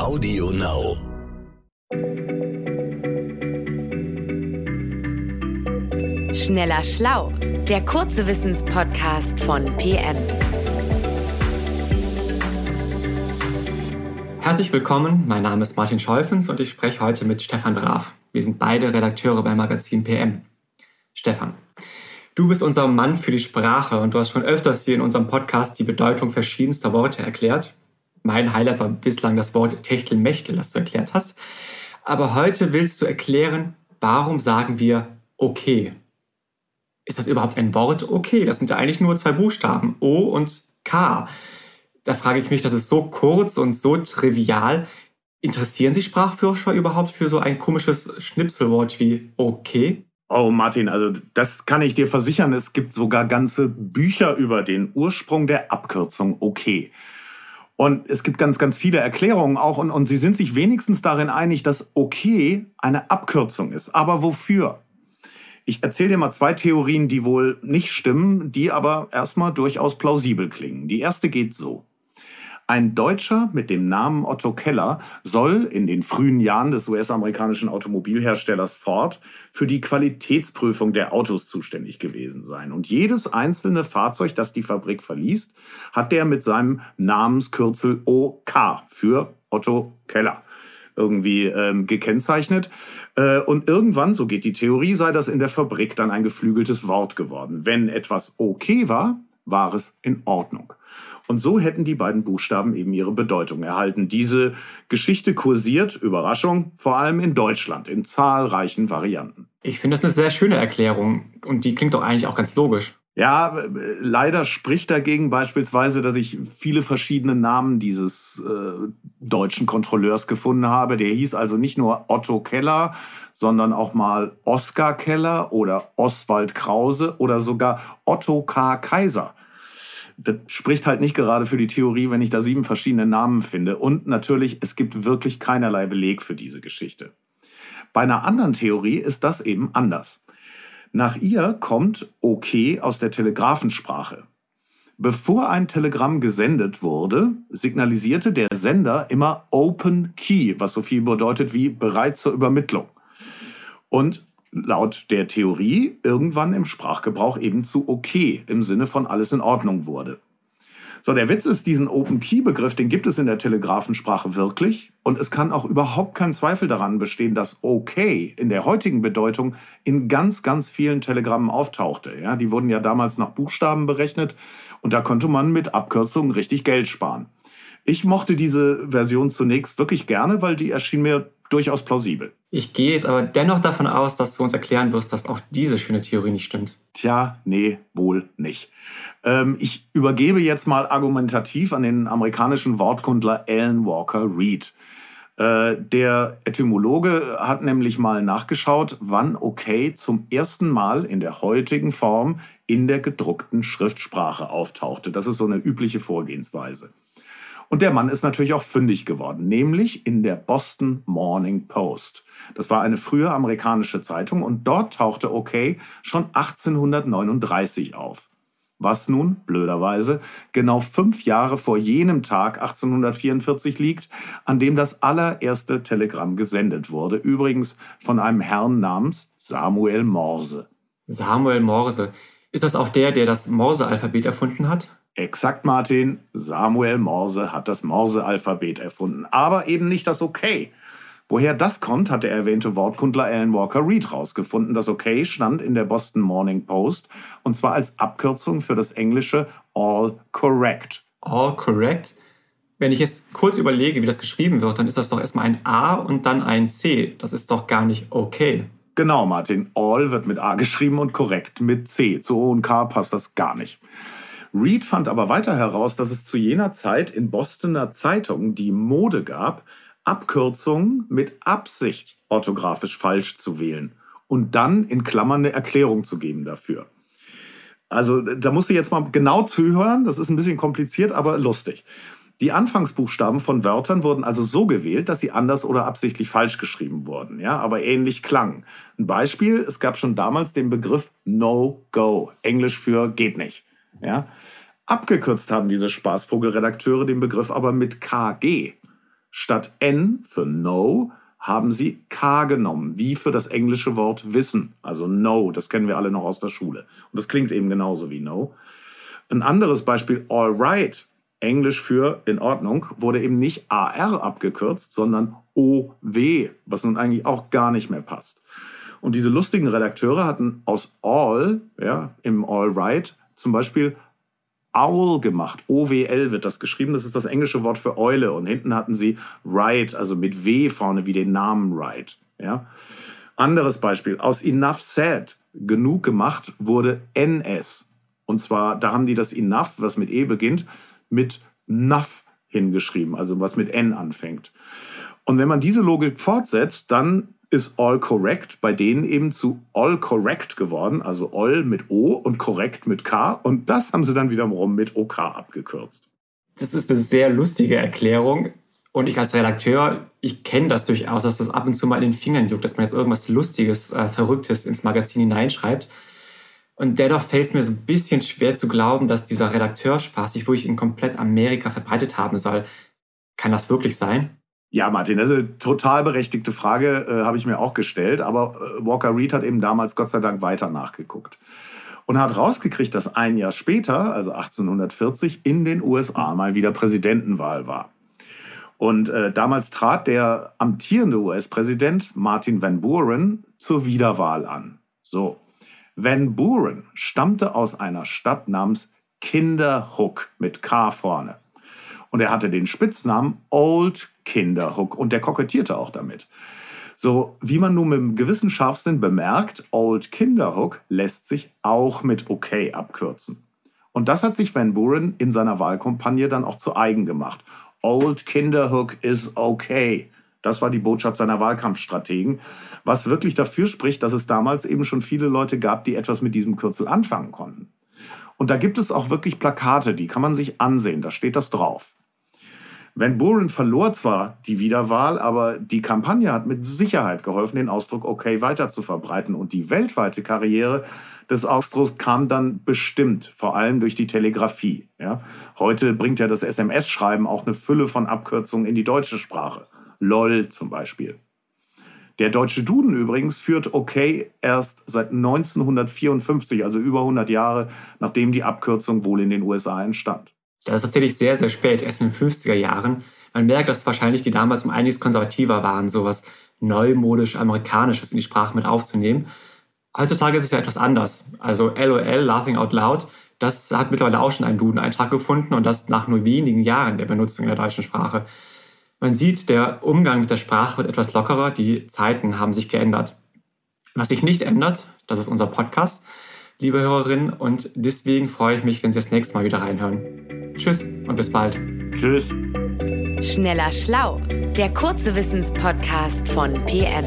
Audio Now. Schneller Schlau, der kurze Wissenspodcast von PM. Herzlich willkommen, mein Name ist Martin Scholfens und ich spreche heute mit Stefan Raaf. Wir sind beide Redakteure beim Magazin PM. Stefan, du bist unser Mann für die Sprache und du hast schon öfters hier in unserem Podcast die Bedeutung verschiedenster Worte erklärt. Mein Highlight war bislang das Wort Techtelmechtel, das du erklärt hast. Aber heute willst du erklären, warum sagen wir okay? Ist das überhaupt ein Wort okay? Das sind ja eigentlich nur zwei Buchstaben, O und K. Da frage ich mich, das ist so kurz und so trivial. Interessieren sich Sprachforscher überhaupt für so ein komisches Schnipselwort wie okay? Oh, Martin, also das kann ich dir versichern. Es gibt sogar ganze Bücher über den Ursprung der Abkürzung okay. Und es gibt ganz, ganz viele Erklärungen auch und, und sie sind sich wenigstens darin einig, dass okay eine Abkürzung ist. Aber wofür? Ich erzähle dir mal zwei Theorien, die wohl nicht stimmen, die aber erstmal durchaus plausibel klingen. Die erste geht so. Ein Deutscher mit dem Namen Otto Keller soll in den frühen Jahren des US-amerikanischen Automobilherstellers Ford für die Qualitätsprüfung der Autos zuständig gewesen sein. Und jedes einzelne Fahrzeug, das die Fabrik verließ, hat der mit seinem Namenskürzel OK für Otto Keller irgendwie ähm, gekennzeichnet. Äh, und irgendwann, so geht die Theorie, sei das in der Fabrik dann ein geflügeltes Wort geworden. Wenn etwas okay war, war es in Ordnung. Und so hätten die beiden Buchstaben eben ihre Bedeutung erhalten. Diese Geschichte kursiert, Überraschung, vor allem in Deutschland in zahlreichen Varianten. Ich finde das eine sehr schöne Erklärung und die klingt doch eigentlich auch ganz logisch. Ja, leider spricht dagegen beispielsweise, dass ich viele verschiedene Namen dieses äh, deutschen Kontrolleurs gefunden habe. Der hieß also nicht nur Otto Keller, sondern auch mal Oskar Keller oder Oswald Krause oder sogar Otto K. Kaiser das spricht halt nicht gerade für die Theorie, wenn ich da sieben verschiedene Namen finde. Und natürlich, es gibt wirklich keinerlei Beleg für diese Geschichte. Bei einer anderen Theorie ist das eben anders. Nach ihr kommt OK aus der Telegrafensprache. Bevor ein Telegramm gesendet wurde, signalisierte der Sender immer Open Key, was so viel bedeutet wie bereit zur Übermittlung. Und laut der Theorie irgendwann im Sprachgebrauch eben zu okay im Sinne von alles in Ordnung wurde. So, der Witz ist, diesen Open-Key-Begriff, den gibt es in der Telegrafensprache wirklich. Und es kann auch überhaupt kein Zweifel daran bestehen, dass okay in der heutigen Bedeutung in ganz, ganz vielen Telegrammen auftauchte. Ja, die wurden ja damals nach Buchstaben berechnet und da konnte man mit Abkürzungen richtig Geld sparen. Ich mochte diese Version zunächst wirklich gerne, weil die erschien mir durchaus plausibel. Ich gehe jetzt aber dennoch davon aus, dass du uns erklären wirst, dass auch diese schöne Theorie nicht stimmt. Tja, nee, wohl nicht. Ähm, ich übergebe jetzt mal argumentativ an den amerikanischen Wortkundler Alan Walker Reed. Äh, der Etymologe hat nämlich mal nachgeschaut, wann okay zum ersten Mal in der heutigen Form in der gedruckten Schriftsprache auftauchte. Das ist so eine übliche Vorgehensweise. Und der Mann ist natürlich auch fündig geworden, nämlich in der Boston Morning Post. Das war eine frühe amerikanische Zeitung und dort tauchte OK schon 1839 auf. Was nun, blöderweise, genau fünf Jahre vor jenem Tag 1844 liegt, an dem das allererste Telegramm gesendet wurde. Übrigens von einem Herrn namens Samuel Morse. Samuel Morse. Ist das auch der, der das Morse-Alphabet erfunden hat? Exakt, Martin. Samuel Morse hat das Morse-Alphabet erfunden, aber eben nicht das Okay. Woher das kommt, hat der erwähnte Wortkundler Alan Walker Reed rausgefunden. Das Okay stand in der Boston Morning Post und zwar als Abkürzung für das englische All Correct. All Correct? Wenn ich jetzt kurz überlege, wie das geschrieben wird, dann ist das doch erstmal ein A und dann ein C. Das ist doch gar nicht okay. Genau, Martin. All wird mit A geschrieben und korrekt mit C. Zu O und K passt das gar nicht. Reed fand aber weiter heraus, dass es zu jener Zeit in Bostoner Zeitungen die Mode gab, Abkürzungen mit Absicht orthografisch falsch zu wählen und dann in Klammern eine Erklärung zu geben dafür. Also da musst du jetzt mal genau zuhören, das ist ein bisschen kompliziert, aber lustig. Die Anfangsbuchstaben von Wörtern wurden also so gewählt, dass sie anders oder absichtlich falsch geschrieben wurden, ja, aber ähnlich klangen. Ein Beispiel, es gab schon damals den Begriff No Go, Englisch für geht nicht. Ja? Abgekürzt haben diese Spaßvogelredakteure den Begriff aber mit KG. Statt N für No haben sie K genommen, wie für das englische Wort Wissen. Also No, das kennen wir alle noch aus der Schule. Und das klingt eben genauso wie No. Ein anderes Beispiel, All right, Englisch für in Ordnung, wurde eben nicht AR abgekürzt, sondern OW, was nun eigentlich auch gar nicht mehr passt. Und diese lustigen Redakteure hatten aus All, ja, im All right, zum Beispiel Owl gemacht. OWL wird das geschrieben. Das ist das englische Wort für Eule. Und hinten hatten sie Right, also mit W vorne wie den Namen Right. Ja? Anderes Beispiel. Aus Enough Said, genug gemacht, wurde NS. Und zwar, da haben die das Enough, was mit E beginnt, mit Nuff hingeschrieben, also was mit N anfängt. Und wenn man diese Logik fortsetzt, dann ist all correct bei denen eben zu all correct geworden, also all mit O und korrekt mit K. Und das haben sie dann wiederum mit OK abgekürzt. Das ist eine sehr lustige Erklärung. Und ich als Redakteur, ich kenne das durchaus, dass das ab und zu mal in den Fingern juckt, dass man jetzt irgendwas Lustiges, äh, Verrücktes ins Magazin hineinschreibt. Und dennoch fällt es mir so ein bisschen schwer zu glauben, dass dieser Redakteurspaß sich wirklich in komplett Amerika verbreitet haben soll. Kann das wirklich sein? Ja, Martin, das ist eine total berechtigte Frage, äh, habe ich mir auch gestellt. Aber äh, Walker Reed hat eben damals Gott sei Dank weiter nachgeguckt und hat rausgekriegt, dass ein Jahr später, also 1840, in den USA mal wieder Präsidentenwahl war. Und äh, damals trat der amtierende US-Präsident Martin Van Buren zur Wiederwahl an. So, Van Buren stammte aus einer Stadt namens Kinderhook mit K vorne. Und er hatte den Spitznamen Old Kinderhook und der kokettierte auch damit. So, wie man nun mit einem gewissen Scharfsinn bemerkt, Old Kinderhook lässt sich auch mit OK abkürzen. Und das hat sich Van Buren in seiner Wahlkampagne dann auch zu eigen gemacht. Old Kinderhook is okay. Das war die Botschaft seiner Wahlkampfstrategen, was wirklich dafür spricht, dass es damals eben schon viele Leute gab, die etwas mit diesem Kürzel anfangen konnten. Und da gibt es auch wirklich Plakate, die kann man sich ansehen, da steht das drauf. Van Buren verlor zwar die Wiederwahl, aber die Kampagne hat mit Sicherheit geholfen, den Ausdruck okay weiter zu verbreiten. Und die weltweite Karriere des Ausdrucks kam dann bestimmt, vor allem durch die Telegrafie. Ja? Heute bringt ja das SMS-Schreiben auch eine Fülle von Abkürzungen in die deutsche Sprache. LOL zum Beispiel. Der deutsche Duden übrigens führt okay erst seit 1954, also über 100 Jahre, nachdem die Abkürzung wohl in den USA entstand. Das ist tatsächlich sehr, sehr spät, erst in den 50er Jahren. Man merkt, dass wahrscheinlich die damals um einiges konservativer waren, sowas neumodisch Amerikanisches in die Sprache mit aufzunehmen. Heutzutage ist es ja etwas anders. Also LOL, Laughing Out Loud, das hat mittlerweile auch schon einen Duden-Eintrag gefunden und das nach nur wenigen Jahren der Benutzung in der deutschen Sprache. Man sieht, der Umgang mit der Sprache wird etwas lockerer, die Zeiten haben sich geändert. Was sich nicht ändert, das ist unser Podcast, liebe Hörerinnen, und deswegen freue ich mich, wenn Sie das nächste Mal wieder reinhören. Tschüss und bis bald. Tschüss. Schneller Schlau, der kurze Wissenspodcast von PM.